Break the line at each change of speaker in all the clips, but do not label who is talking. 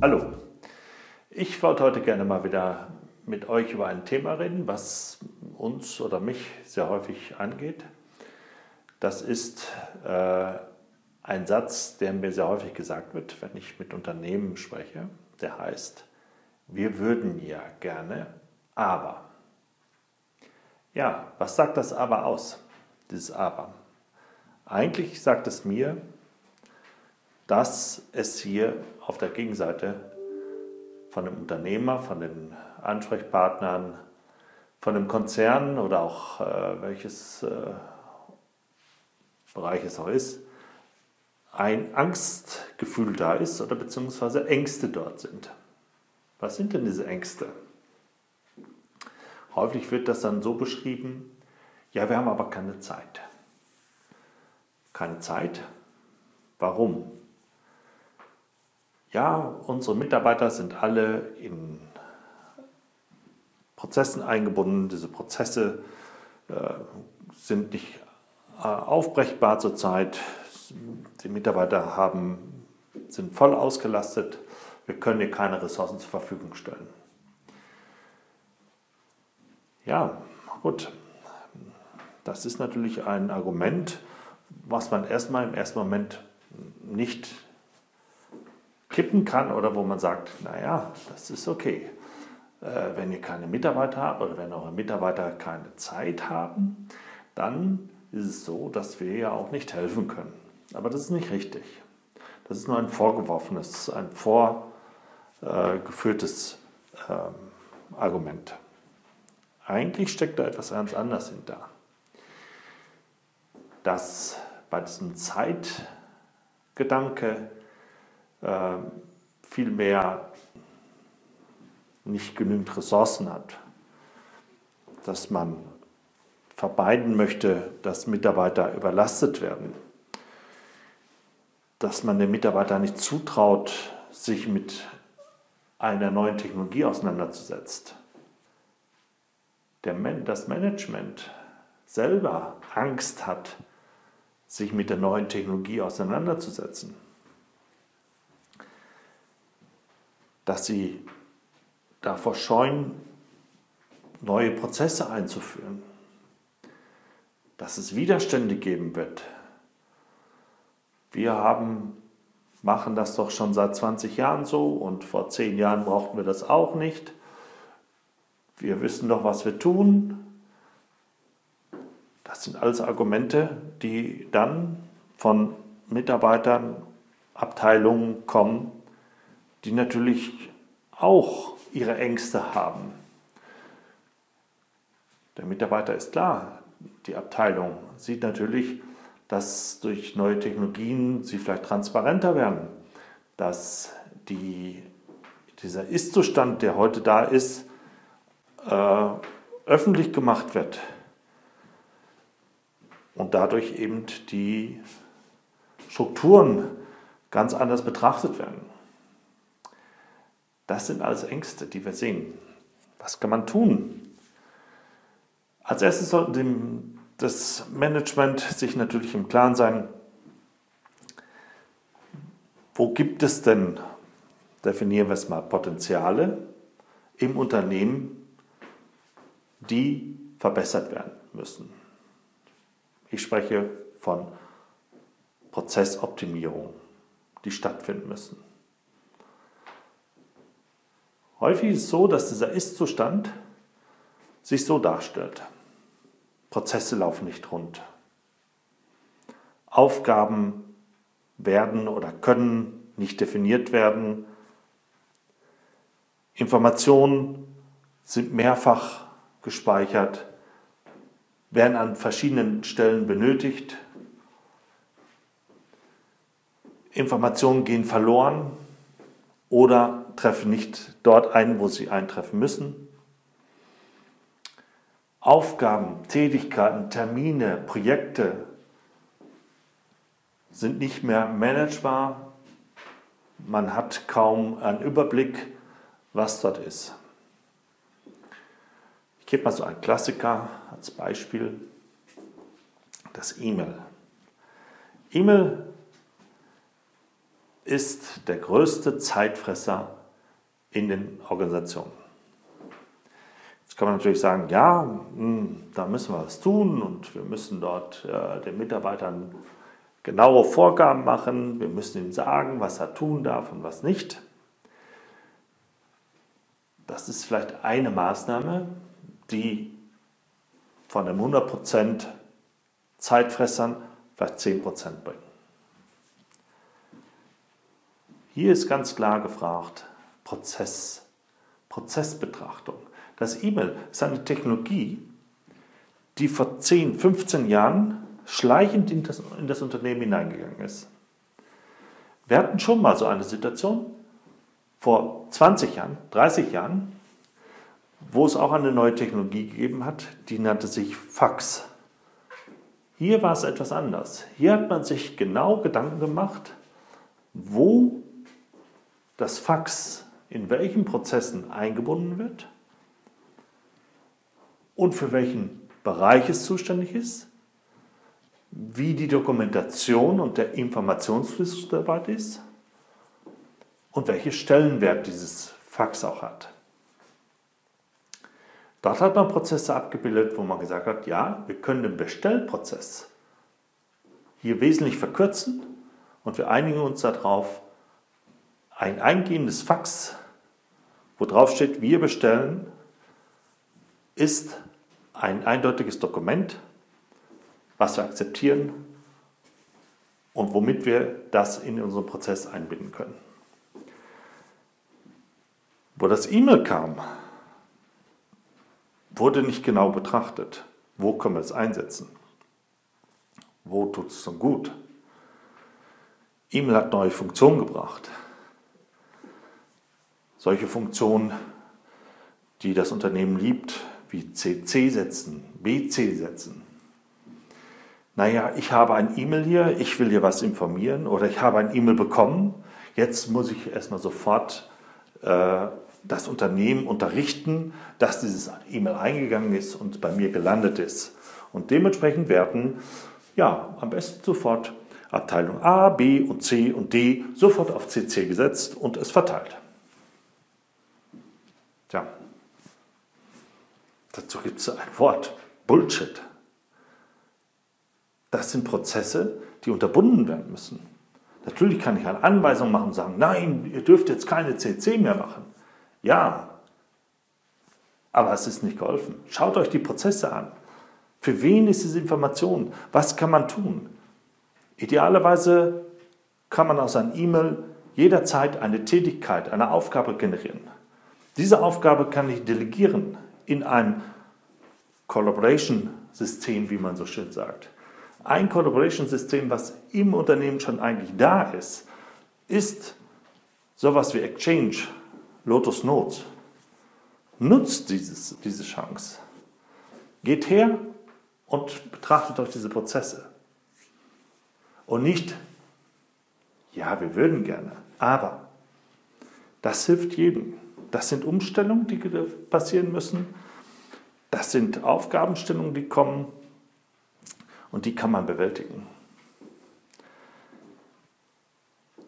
Hallo, ich wollte heute gerne mal wieder mit euch über ein Thema reden, was uns oder mich sehr häufig angeht. Das ist äh, ein Satz, der mir sehr häufig gesagt wird, wenn ich mit Unternehmen spreche. Der heißt, wir würden ja gerne, aber. Ja, was sagt das aber aus, dieses aber? Eigentlich sagt es mir, dass es hier auf der Gegenseite von dem Unternehmer, von den Ansprechpartnern, von dem Konzern oder auch äh, welches äh, Bereich es auch ist, ein Angstgefühl da ist oder beziehungsweise Ängste dort sind. Was sind denn diese Ängste? Häufig wird das dann so beschrieben, ja, wir haben aber keine Zeit. Keine Zeit? Warum? ja, unsere Mitarbeiter sind alle in Prozessen eingebunden. Diese Prozesse äh, sind nicht äh, aufbrechbar zurzeit. Die Mitarbeiter haben, sind voll ausgelastet. Wir können hier keine Ressourcen zur Verfügung stellen. Ja, gut. Das ist natürlich ein Argument, was man erstmal im ersten Moment nicht kippen kann oder wo man sagt, naja, das ist okay. Äh, wenn ihr keine Mitarbeiter habt oder wenn eure Mitarbeiter keine Zeit haben, dann ist es so, dass wir ja auch nicht helfen können. Aber das ist nicht richtig. Das ist nur ein vorgeworfenes, ein vorgeführtes äh, Argument. Eigentlich steckt da etwas ganz anderes hinter. Dass bei diesem Zeitgedanke äh, vielmehr nicht genügend Ressourcen hat, dass man vermeiden möchte, dass Mitarbeiter überlastet werden, dass man den Mitarbeitern nicht zutraut, sich mit einer neuen Technologie auseinanderzusetzen. Das Management selber Angst hat, sich mit der neuen Technologie auseinanderzusetzen. dass sie davor scheuen, neue Prozesse einzuführen, dass es Widerstände geben wird. Wir haben, machen das doch schon seit 20 Jahren so und vor 10 Jahren brauchten wir das auch nicht. Wir wissen doch, was wir tun. Das sind alles Argumente, die dann von Mitarbeitern, Abteilungen kommen, die natürlich auch ihre Ängste haben. Der Mitarbeiter ist klar, die Abteilung sieht natürlich, dass durch neue Technologien sie vielleicht transparenter werden, dass die, dieser Ist-Zustand, der heute da ist, äh, öffentlich gemacht wird und dadurch eben die Strukturen ganz anders betrachtet werden. Das sind alles Ängste, die wir sehen. Was kann man tun? Als erstes sollte das Management sich natürlich im Klaren sein, wo gibt es denn, definieren wir es mal, Potenziale im Unternehmen, die verbessert werden müssen. Ich spreche von Prozessoptimierung, die stattfinden müssen. Häufig ist es so, dass dieser Ist-Zustand sich so darstellt. Prozesse laufen nicht rund. Aufgaben werden oder können nicht definiert werden. Informationen sind mehrfach gespeichert, werden an verschiedenen Stellen benötigt. Informationen gehen verloren oder treffen nicht dort ein, wo sie eintreffen müssen. Aufgaben, Tätigkeiten, Termine, Projekte sind nicht mehr managebar. Man hat kaum einen Überblick, was dort ist. Gebe mal so einen Klassiker als Beispiel, das E-Mail. E-Mail ist der größte Zeitfresser in den Organisationen. Jetzt kann man natürlich sagen, ja, hm, da müssen wir was tun und wir müssen dort äh, den Mitarbeitern genaue Vorgaben machen, wir müssen ihnen sagen, was er tun darf und was nicht. Das ist vielleicht eine Maßnahme, die von den 100% Zeitfressern vielleicht 10% bringen. Hier ist ganz klar gefragt, Prozess, Prozessbetrachtung. Das E-Mail ist eine Technologie, die vor 10, 15 Jahren schleichend in das, in das Unternehmen hineingegangen ist. Wir hatten schon mal so eine Situation vor 20 Jahren, 30 Jahren, wo es auch eine neue Technologie gegeben hat, die nannte sich Fax. Hier war es etwas anders. Hier hat man sich genau Gedanken gemacht, wo das Fax in welchen Prozessen eingebunden wird und für welchen Bereich es zuständig ist, wie die Dokumentation und der Informationsfluss dabei ist und welchen Stellenwert dieses Fax auch hat. Dort hat man Prozesse abgebildet, wo man gesagt hat, ja, wir können den Bestellprozess hier wesentlich verkürzen und wir einigen uns darauf, ein eingehendes Fax, wo drauf steht, wir bestellen, ist ein eindeutiges Dokument, was wir akzeptieren und womit wir das in unseren Prozess einbinden können. Wo das E-Mail kam, wurde nicht genau betrachtet. Wo können wir es einsetzen? Wo tut es so gut? E-Mail hat neue Funktionen gebracht solche Funktionen, die das Unternehmen liebt, wie CC setzen, BC setzen. Naja, ich habe ein E-Mail hier, ich will hier was informieren oder ich habe ein E-Mail bekommen. Jetzt muss ich erstmal sofort äh, das Unternehmen unterrichten, dass dieses E-Mail eingegangen ist und bei mir gelandet ist. Und dementsprechend werden ja am besten sofort Abteilung A, B und C und D sofort auf CC gesetzt und es verteilt. Tja, dazu gibt es ein Wort, Bullshit. Das sind Prozesse, die unterbunden werden müssen. Natürlich kann ich eine Anweisung machen und sagen, nein, ihr dürft jetzt keine CC mehr machen. Ja, aber es ist nicht geholfen. Schaut euch die Prozesse an. Für wen ist diese Information? Was kann man tun? Idealerweise kann man aus einem E-Mail jederzeit eine Tätigkeit, eine Aufgabe generieren. Diese Aufgabe kann ich delegieren in ein Collaboration-System, wie man so schön sagt. Ein Collaboration-System, was im Unternehmen schon eigentlich da ist, ist sowas wie Exchange, Lotus Notes. Nutzt dieses, diese Chance. Geht her und betrachtet euch diese Prozesse. Und nicht, ja, wir würden gerne, aber das hilft jedem. Das sind Umstellungen, die passieren müssen. Das sind Aufgabenstellungen, die kommen. Und die kann man bewältigen.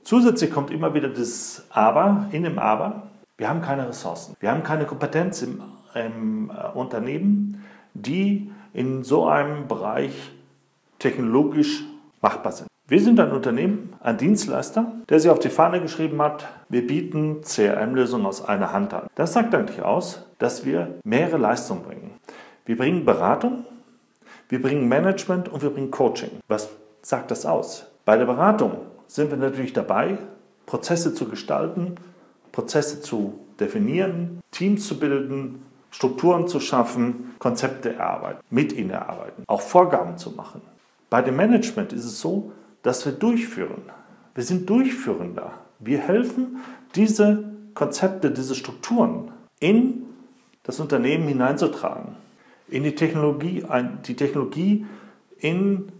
Zusätzlich kommt immer wieder das Aber, in dem Aber, wir haben keine Ressourcen. Wir haben keine Kompetenz im, im äh, Unternehmen, die in so einem Bereich technologisch machbar sind. Wir sind ein Unternehmen, ein Dienstleister, der sich auf die Fahne geschrieben hat, wir bieten CRM-Lösungen aus einer Hand an. Das sagt eigentlich aus, dass wir mehrere Leistungen bringen. Wir bringen Beratung, wir bringen Management und wir bringen Coaching. Was sagt das aus? Bei der Beratung sind wir natürlich dabei, Prozesse zu gestalten, Prozesse zu definieren, Teams zu bilden, Strukturen zu schaffen, Konzepte erarbeiten, mit ihnen erarbeiten, auch Vorgaben zu machen. Bei dem Management ist es so, dass wir durchführen. Wir sind Durchführender. Wir helfen, diese Konzepte, diese Strukturen in das Unternehmen hineinzutragen, in die Technologie, die Technologie in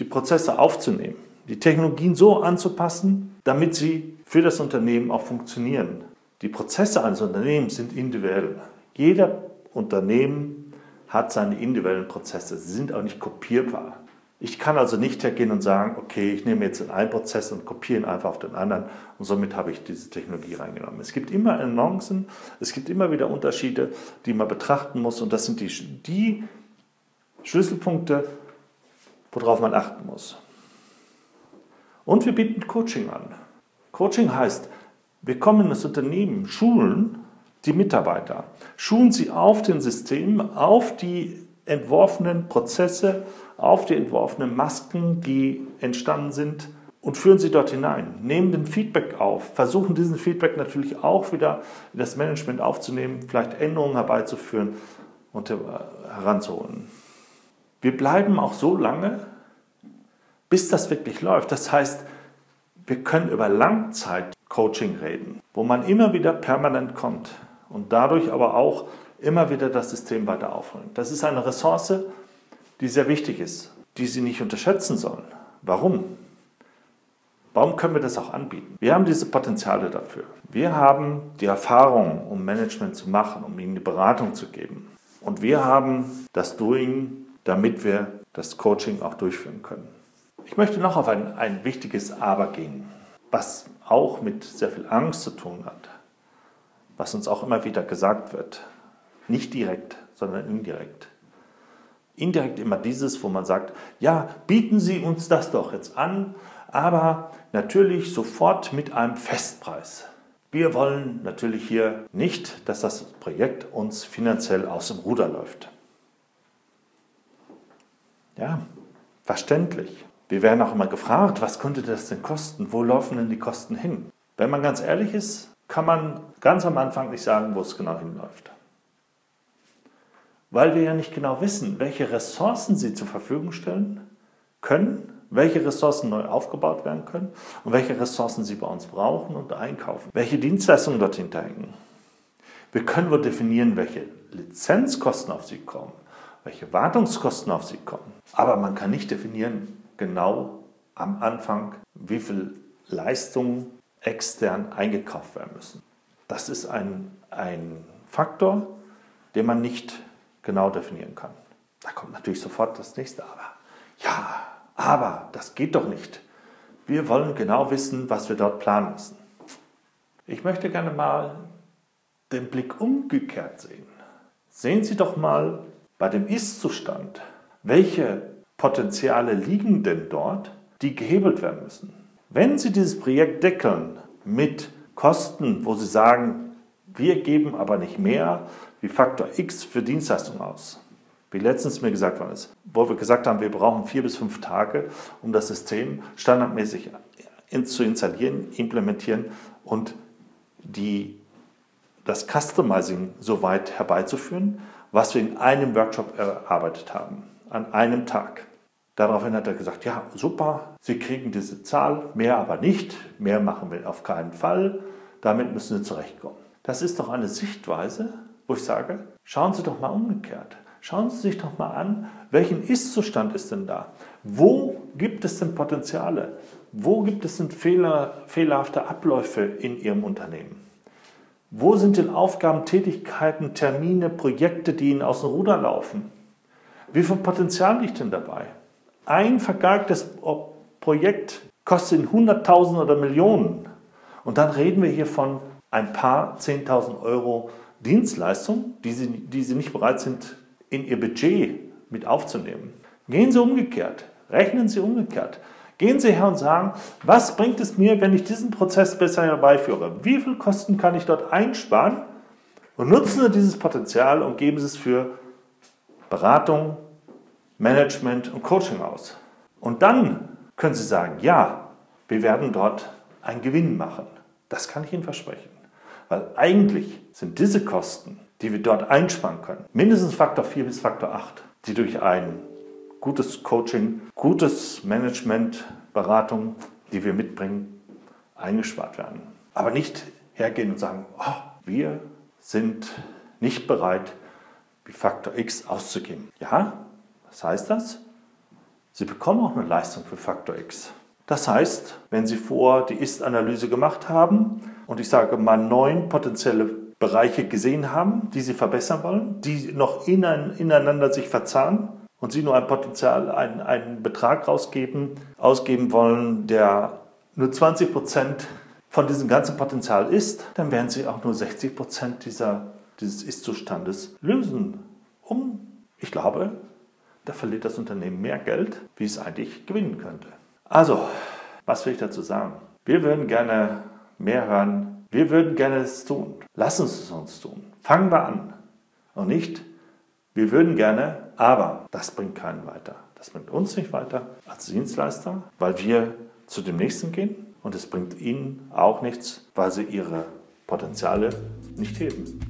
die Prozesse aufzunehmen, die Technologien so anzupassen, damit sie für das Unternehmen auch funktionieren. Die Prozesse eines Unternehmens sind individuell. Jeder Unternehmen hat seine individuellen Prozesse. Sie sind auch nicht kopierbar. Ich kann also nicht hergehen und sagen, okay, ich nehme jetzt einen Prozess und kopiere ihn einfach auf den anderen und somit habe ich diese Technologie reingenommen. Es gibt immer Nuancen, es gibt immer wieder Unterschiede, die man betrachten muss und das sind die, die Schlüsselpunkte, worauf man achten muss. Und wir bieten Coaching an. Coaching heißt, wir kommen in das Unternehmen, schulen die Mitarbeiter, schulen sie auf den Systemen, auf die entworfenen Prozesse, auf die entworfenen Masken, die entstanden sind und führen sie dort hinein. Nehmen den Feedback auf, versuchen diesen Feedback natürlich auch wieder in das Management aufzunehmen, vielleicht Änderungen herbeizuführen und heranzuholen. Wir bleiben auch so lange, bis das wirklich läuft. Das heißt, wir können über Langzeit-Coaching reden, wo man immer wieder permanent kommt und dadurch aber auch immer wieder das System weiter aufholen. Das ist eine Ressource, die sehr wichtig ist, die Sie nicht unterschätzen sollen. Warum? Warum können wir das auch anbieten? Wir haben diese Potenziale dafür. Wir haben die Erfahrung, um Management zu machen, um ihnen die Beratung zu geben. Und wir haben das Doing, damit wir das Coaching auch durchführen können. Ich möchte noch auf ein, ein wichtiges Aber gehen, was auch mit sehr viel Angst zu tun hat, was uns auch immer wieder gesagt wird. Nicht direkt, sondern indirekt. Indirekt immer dieses, wo man sagt, ja, bieten Sie uns das doch jetzt an, aber natürlich sofort mit einem Festpreis. Wir wollen natürlich hier nicht, dass das Projekt uns finanziell aus dem Ruder läuft. Ja, verständlich. Wir werden auch immer gefragt, was könnte das denn kosten? Wo laufen denn die Kosten hin? Wenn man ganz ehrlich ist, kann man ganz am Anfang nicht sagen, wo es genau hinläuft weil wir ja nicht genau wissen, welche Ressourcen sie zur Verfügung stellen können, welche Ressourcen neu aufgebaut werden können und welche Ressourcen sie bei uns brauchen und einkaufen, welche Dienstleistungen dort hinterhängen. Wir können wohl definieren, welche Lizenzkosten auf sie kommen, welche Wartungskosten auf sie kommen, aber man kann nicht definieren genau am Anfang, wie viel Leistungen extern eingekauft werden müssen. Das ist ein, ein Faktor, den man nicht genau definieren kann. Da kommt natürlich sofort das nächste Aber. Ja, aber das geht doch nicht. Wir wollen genau wissen, was wir dort planen müssen. Ich möchte gerne mal den Blick umgekehrt sehen. Sehen Sie doch mal bei dem Ist-Zustand, welche Potenziale liegen denn dort, die gehebelt werden müssen. Wenn Sie dieses Projekt deckeln mit Kosten, wo Sie sagen, wir geben aber nicht mehr, wie Faktor X für Dienstleistungen aus. Wie letztens mir gesagt worden ist, wo wir gesagt haben, wir brauchen vier bis fünf Tage, um das System standardmäßig zu installieren, implementieren und die, das Customizing so weit herbeizuführen, was wir in einem Workshop erarbeitet haben, an einem Tag. Daraufhin hat er gesagt, ja, super, Sie kriegen diese Zahl, mehr aber nicht, mehr machen wir auf keinen Fall, damit müssen Sie zurechtkommen. Das ist doch eine Sichtweise, wo ich sage, schauen Sie doch mal umgekehrt. Schauen Sie sich doch mal an, welchen Ist-Zustand ist denn da? Wo gibt es denn Potenziale? Wo gibt es denn Fehler, fehlerhafte Abläufe in Ihrem Unternehmen? Wo sind denn Aufgaben, Tätigkeiten, Termine, Projekte, die Ihnen aus dem Ruder laufen? Wie viel Potenzial liegt denn dabei? Ein vergeigtes Projekt kostet 100.000 oder Millionen. Und dann reden wir hier von ein paar 10.000 Euro Dienstleistung, die sie, die sie nicht bereit sind, in ihr Budget mit aufzunehmen. Gehen Sie umgekehrt, rechnen Sie umgekehrt. Gehen Sie her und sagen, was bringt es mir, wenn ich diesen Prozess besser herbeiführe? Wie viel Kosten kann ich dort einsparen? Und nutzen Sie dieses Potenzial und geben Sie es für Beratung, Management und Coaching aus. Und dann können Sie sagen, ja, wir werden dort einen Gewinn machen. Das kann ich Ihnen versprechen. Weil eigentlich sind diese Kosten, die wir dort einsparen können, mindestens Faktor 4 bis Faktor 8, die durch ein gutes Coaching, gutes Management, Beratung, die wir mitbringen, eingespart werden. Aber nicht hergehen und sagen, oh, wir sind nicht bereit, wie Faktor X auszugeben. Ja, was heißt das? Sie bekommen auch eine Leistung für Faktor X. Das heißt, wenn Sie vor die Ist-Analyse gemacht haben und ich sage mal neun potenzielle Bereiche gesehen haben, die sie verbessern wollen, die noch ineinander sich verzahnen und sie nur ein Potenzial, einen, einen Betrag rausgeben, ausgeben wollen, der nur 20 Prozent von diesem ganzen Potenzial ist, dann werden sie auch nur 60 Prozent dieses Ist-Zustandes lösen. Um, ich glaube, da verliert das Unternehmen mehr Geld, wie es eigentlich gewinnen könnte. Also, was will ich dazu sagen? Wir würden gerne mehr hören. Wir würden gerne es tun. Lass uns es uns tun. Fangen wir an. Und nicht, wir würden gerne, aber das bringt keinen weiter. Das bringt uns nicht weiter als Dienstleister, weil wir zu dem nächsten gehen und es bringt ihnen auch nichts, weil sie ihre Potenziale nicht heben.